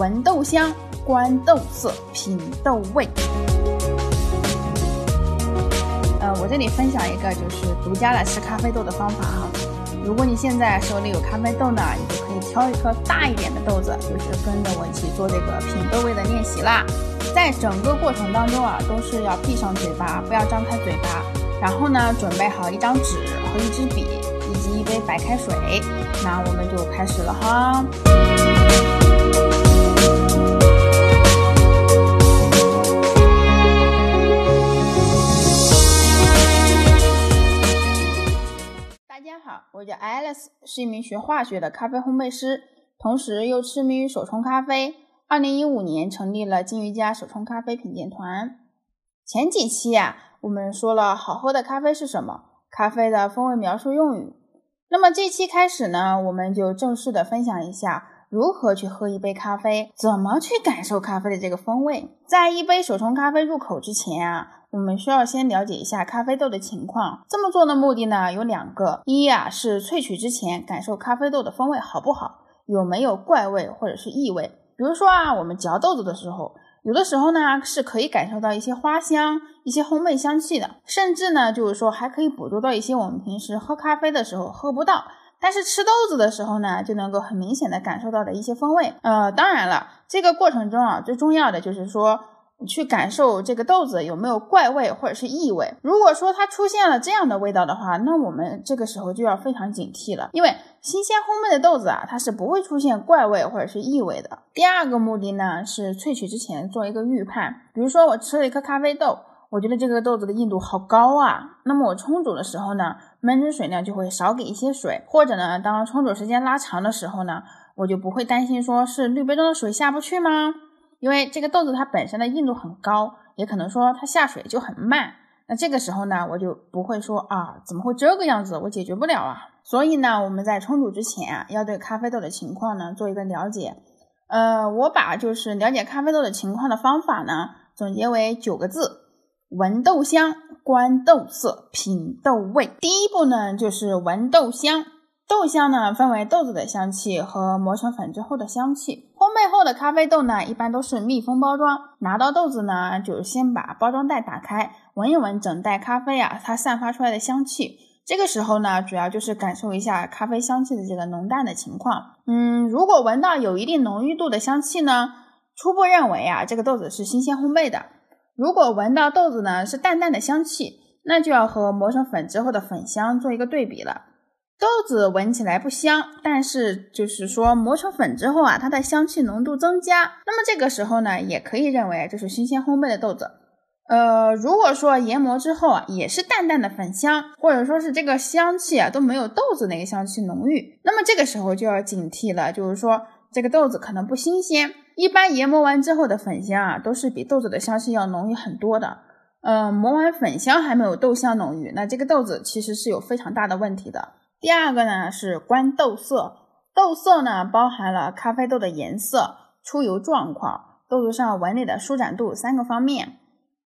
闻豆香，观豆色，品豆味。呃，我这里分享一个就是独家的吃咖啡豆的方法哈。如果你现在手里有咖啡豆呢，你就可以挑一颗大一点的豆子，就是跟着我一起做这个品豆味的练习啦。在整个过程当中啊，都是要闭上嘴巴，不要张开嘴巴。然后呢，准备好一张纸和一支笔，以及一杯白开水。那我们就开始了哈。我叫 Alice，是一名学化学的咖啡烘焙师，同时又痴迷于手冲咖啡。二零一五年成立了金鱼家手冲咖啡品鉴团。前几期呀，我们说了好喝的咖啡是什么，咖啡的风味描述用语。那么这期开始呢，我们就正式的分享一下如何去喝一杯咖啡，怎么去感受咖啡的这个风味。在一杯手冲咖啡入口之前啊，我们需要先了解一下咖啡豆的情况。这么做的目的呢有两个，一啊是萃取之前感受咖啡豆的风味好不好，有没有怪味或者是异味。比如说啊，我们嚼豆子的时候，有的时候呢是可以感受到一些花香、一些烘焙香气的，甚至呢就是说还可以捕捉到一些我们平时喝咖啡的时候喝不到，但是吃豆子的时候呢就能够很明显的感受到的一些风味。呃，当然了，这个过程中啊最重要的就是说。去感受这个豆子有没有怪味或者是异味。如果说它出现了这样的味道的话，那我们这个时候就要非常警惕了，因为新鲜烘焙的豆子啊，它是不会出现怪味或者是异味的。第二个目的呢是萃取之前做一个预判，比如说我吃了一颗咖啡豆，我觉得这个豆子的硬度好高啊，那么我冲煮的时候呢，闷蒸水呢就会少给一些水，或者呢，当冲煮时间拉长的时候呢，我就不会担心说是滤杯中的水下不去吗？因为这个豆子它本身的硬度很高，也可能说它下水就很慢。那这个时候呢，我就不会说啊，怎么会这个样子？我解决不了啊。所以呢，我们在冲煮之前啊，要对咖啡豆的情况呢做一个了解。呃，我把就是了解咖啡豆的情况的方法呢，总结为九个字：闻豆香，观豆色，品豆味。第一步呢，就是闻豆香。豆香呢，分为豆子的香气和磨成粉之后的香气。烘焙后的咖啡豆呢，一般都是密封包装。拿到豆子呢，就先把包装袋打开，闻一闻整袋咖啡啊，它散发出来的香气。这个时候呢，主要就是感受一下咖啡香气的这个浓淡的情况。嗯，如果闻到有一定浓郁度的香气呢，初步认为啊，这个豆子是新鲜烘焙的。如果闻到豆子呢是淡淡的香气，那就要和磨成粉之后的粉香做一个对比了。豆子闻起来不香，但是就是说磨成粉之后啊，它的香气浓度增加。那么这个时候呢，也可以认为这是新鲜烘焙的豆子。呃，如果说研磨之后啊，也是淡淡的粉香，或者说是这个香气啊都没有豆子那个香气浓郁，那么这个时候就要警惕了，就是说这个豆子可能不新鲜。一般研磨完之后的粉香啊，都是比豆子的香气要浓郁很多的。呃，磨完粉香还没有豆香浓郁，那这个豆子其实是有非常大的问题的。第二个呢是观豆色，豆色呢包含了咖啡豆的颜色、出油状况、豆子上纹理的舒展度三个方面。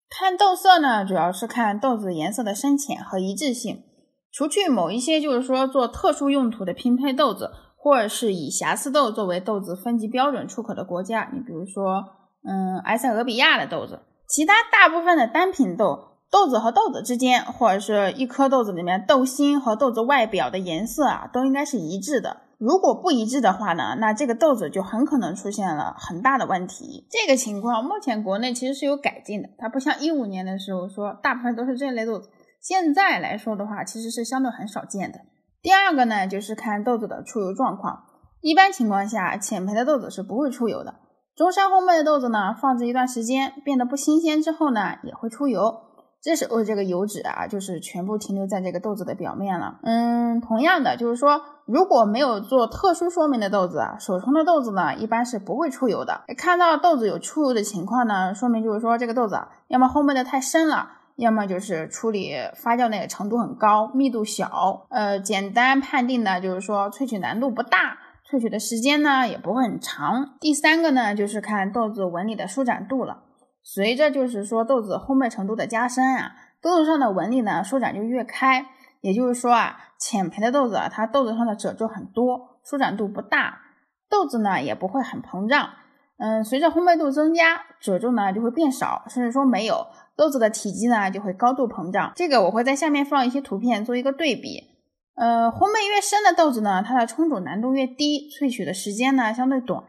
看豆色呢，主要是看豆子颜色的深浅和一致性。除去某一些就是说做特殊用途的拼配豆子，或者是以瑕疵豆作为豆子分级标准出口的国家，你比如说，嗯，埃塞俄比亚的豆子，其他大部分的单品豆。豆子和豆子之间，或者是一颗豆子里面豆心和豆子外表的颜色啊，都应该是一致的。如果不一致的话呢，那这个豆子就很可能出现了很大的问题。这个情况目前国内其实是有改进的，它不像一五年的时候说大部分都是这类豆子，现在来说的话，其实是相对很少见的。第二个呢，就是看豆子的出油状况。一般情况下，浅焙的豆子是不会出油的。中山烘焙的豆子呢，放置一段时间变得不新鲜之后呢，也会出油。这时候这个油脂啊，就是全部停留在这个豆子的表面了。嗯，同样的，就是说，如果没有做特殊说明的豆子啊，手冲的豆子呢，一般是不会出油的。看到豆子有出油的情况呢，说明就是说这个豆子啊，要么烘焙的太深了，要么就是处理发酵那个程度很高，密度小。呃，简单判定呢，就是说萃取难度不大，萃取的时间呢也不会很长。第三个呢，就是看豆子纹理的舒展度了。随着就是说豆子烘焙程度的加深啊，豆子上的纹理呢舒展就越开。也就是说啊，浅焙的豆子啊，它豆子上的褶皱很多，舒展度不大，豆子呢也不会很膨胀。嗯，随着烘焙度增加，褶皱呢就会变少，甚至说没有，豆子的体积呢就会高度膨胀。这个我会在下面放一些图片做一个对比。呃，烘焙越深的豆子呢，它的冲煮难度越低，萃取的时间呢相对短。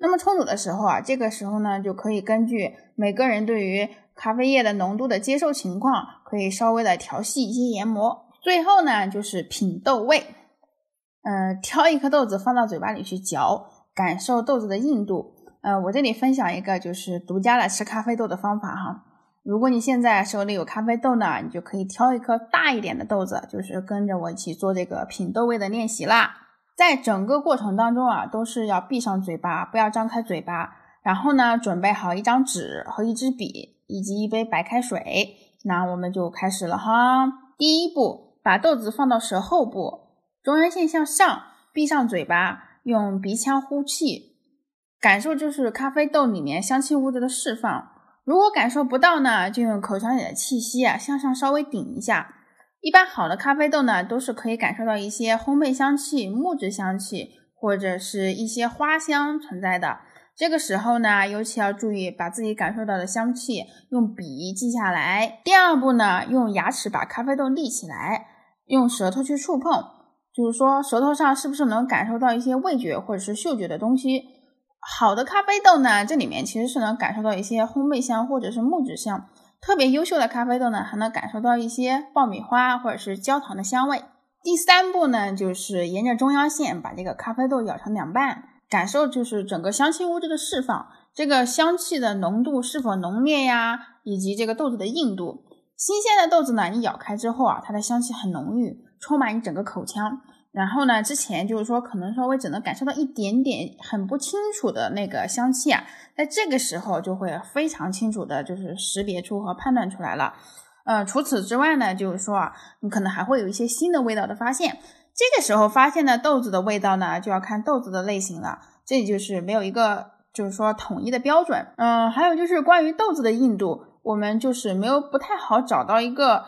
那么冲煮的时候啊，这个时候呢就可以根据每个人对于咖啡液的浓度的接受情况，可以稍微的调细一些研磨。最后呢就是品豆味，嗯，挑一颗豆子放到嘴巴里去嚼，感受豆子的硬度。呃，我这里分享一个就是独家的吃咖啡豆的方法哈。如果你现在手里有咖啡豆呢，你就可以挑一颗大一点的豆子，就是跟着我一起做这个品豆味的练习啦。在整个过程当中啊，都是要闭上嘴巴，不要张开嘴巴。然后呢，准备好一张纸和一支笔，以及一杯白开水。那我们就开始了哈。第一步，把豆子放到舌后部，中央线向上，闭上嘴巴，用鼻腔呼气。感受就是咖啡豆里面香气物质的释放。如果感受不到呢，就用口腔里的气息啊向上稍微顶一下。一般好的咖啡豆呢，都是可以感受到一些烘焙香气、木质香气或者是一些花香存在的。这个时候呢，尤其要注意把自己感受到的香气用笔记下来。第二步呢，用牙齿把咖啡豆立起来，用舌头去触碰，就是说舌头上是不是能感受到一些味觉或者是嗅觉的东西。好的咖啡豆呢，这里面其实是能感受到一些烘焙香或者是木质香。特别优秀的咖啡豆呢，还能感受到一些爆米花或者是焦糖的香味。第三步呢，就是沿着中央线把这个咖啡豆咬成两半，感受就是整个香气物质的释放，这个香气的浓度是否浓烈呀，以及这个豆子的硬度。新鲜的豆子呢，你咬开之后啊，它的香气很浓郁，充满你整个口腔。然后呢，之前就是说可能稍微只能感受到一点点很不清楚的那个香气啊，在这个时候就会非常清楚的，就是识别出和判断出来了。呃，除此之外呢，就是说啊，你可能还会有一些新的味道的发现。这个时候发现的豆子的味道呢，就要看豆子的类型了。这里就是没有一个就是说统一的标准。嗯，还有就是关于豆子的硬度，我们就是没有不太好找到一个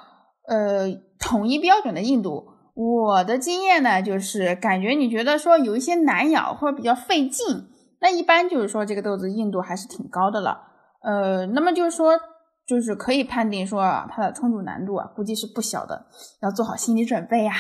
呃统一标准的硬度。我的经验呢，就是感觉你觉得说有一些难咬或者比较费劲，那一般就是说这个豆子硬度还是挺高的了。呃，那么就是说，就是可以判定说它的冲煮难度啊，估计是不小的，要做好心理准备呀。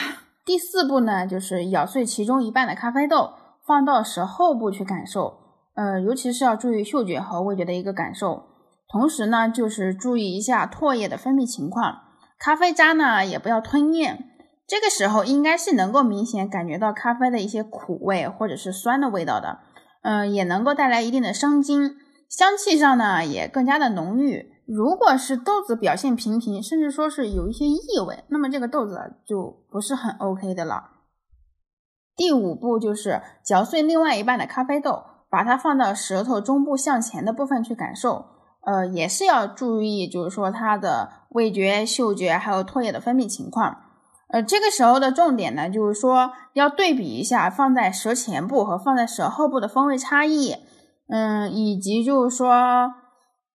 第四步呢，就是咬碎其中一半的咖啡豆，放到舌后部去感受，呃，尤其是要注意嗅觉和味觉的一个感受，同时呢，就是注意一下唾液的分泌情况，咖啡渣呢也不要吞咽。这个时候应该是能够明显感觉到咖啡的一些苦味或者是酸的味道的，嗯，也能够带来一定的生津，香气上呢也更加的浓郁。如果是豆子表现平平，甚至说是有一些异味，那么这个豆子就不是很 OK 的了。第五步就是嚼碎另外一半的咖啡豆，把它放到舌头中部向前的部分去感受，呃，也是要注意，就是说它的味觉、嗅觉还有唾液的分泌情况。呃，这个时候的重点呢，就是说要对比一下放在舌前部和放在舌后部的风味差异，嗯，以及就是说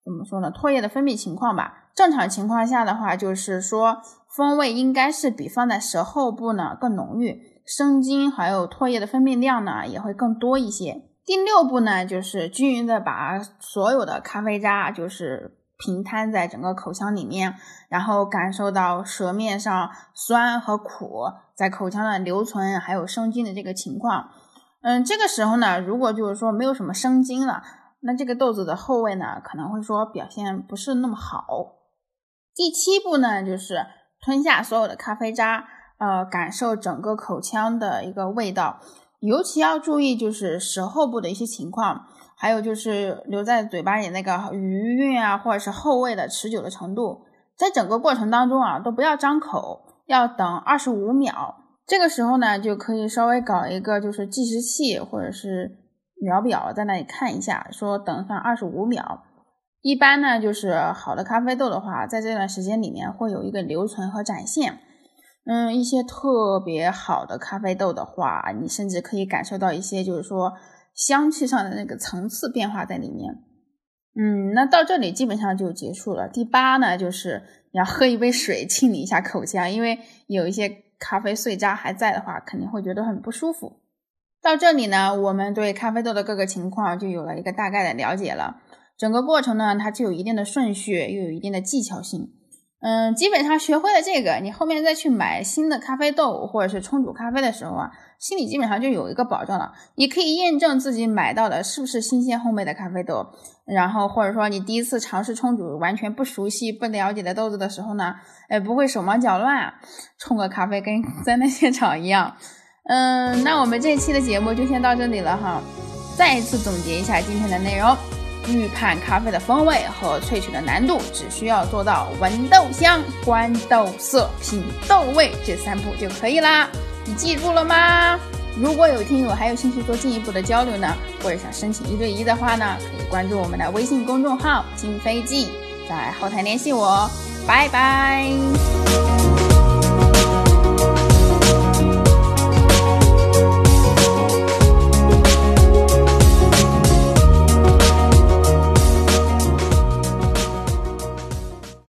怎么说呢，唾液的分泌情况吧。正常情况下的话，就是说风味应该是比放在舌后部呢更浓郁，生津还有唾液的分泌量呢也会更多一些。第六步呢，就是均匀的把所有的咖啡渣就是。平摊在整个口腔里面，然后感受到舌面上酸和苦在口腔的留存，还有生津的这个情况。嗯，这个时候呢，如果就是说没有什么生津了，那这个豆子的后味呢，可能会说表现不是那么好。第七步呢，就是吞下所有的咖啡渣，呃，感受整个口腔的一个味道，尤其要注意就是舌后部的一些情况。还有就是留在嘴巴里那个余韵啊，或者是后味的持久的程度，在整个过程当中啊，都不要张口，要等二十五秒。这个时候呢，就可以稍微搞一个就是计时器或者是秒表，在那里看一下，说等上二十五秒。一般呢，就是好的咖啡豆的话，在这段时间里面会有一个留存和展现。嗯，一些特别好的咖啡豆的话，你甚至可以感受到一些，就是说。香气上的那个层次变化在里面，嗯，那到这里基本上就结束了。第八呢，就是你要喝一杯水清理一下口腔，因为有一些咖啡碎渣还在的话，肯定会觉得很不舒服。到这里呢，我们对咖啡豆的各个情况就有了一个大概的了解了。整个过程呢，它具有一定的顺序，又有一定的技巧性。嗯，基本上学会了这个，你后面再去买新的咖啡豆或者是冲煮咖啡的时候啊，心里基本上就有一个保障了。你可以验证自己买到的是不是新鲜烘焙的咖啡豆。然后或者说你第一次尝试冲煮完全不熟悉、不了解的豆子的时候呢，哎，不会手忙脚乱，冲个咖啡跟 在那现场一样。嗯，那我们这期的节目就先到这里了哈。再一次总结一下今天的内容：预判咖啡的风味和萃取的难度，只需要做到闻豆香、观豆色、品豆味这三步就可以啦。你记住了吗？如果有听友还有兴趣做进一步的交流呢，或者想申请一对一的话呢，可以关注我们的微信公众号“金飞记”，在后台联系我。拜拜。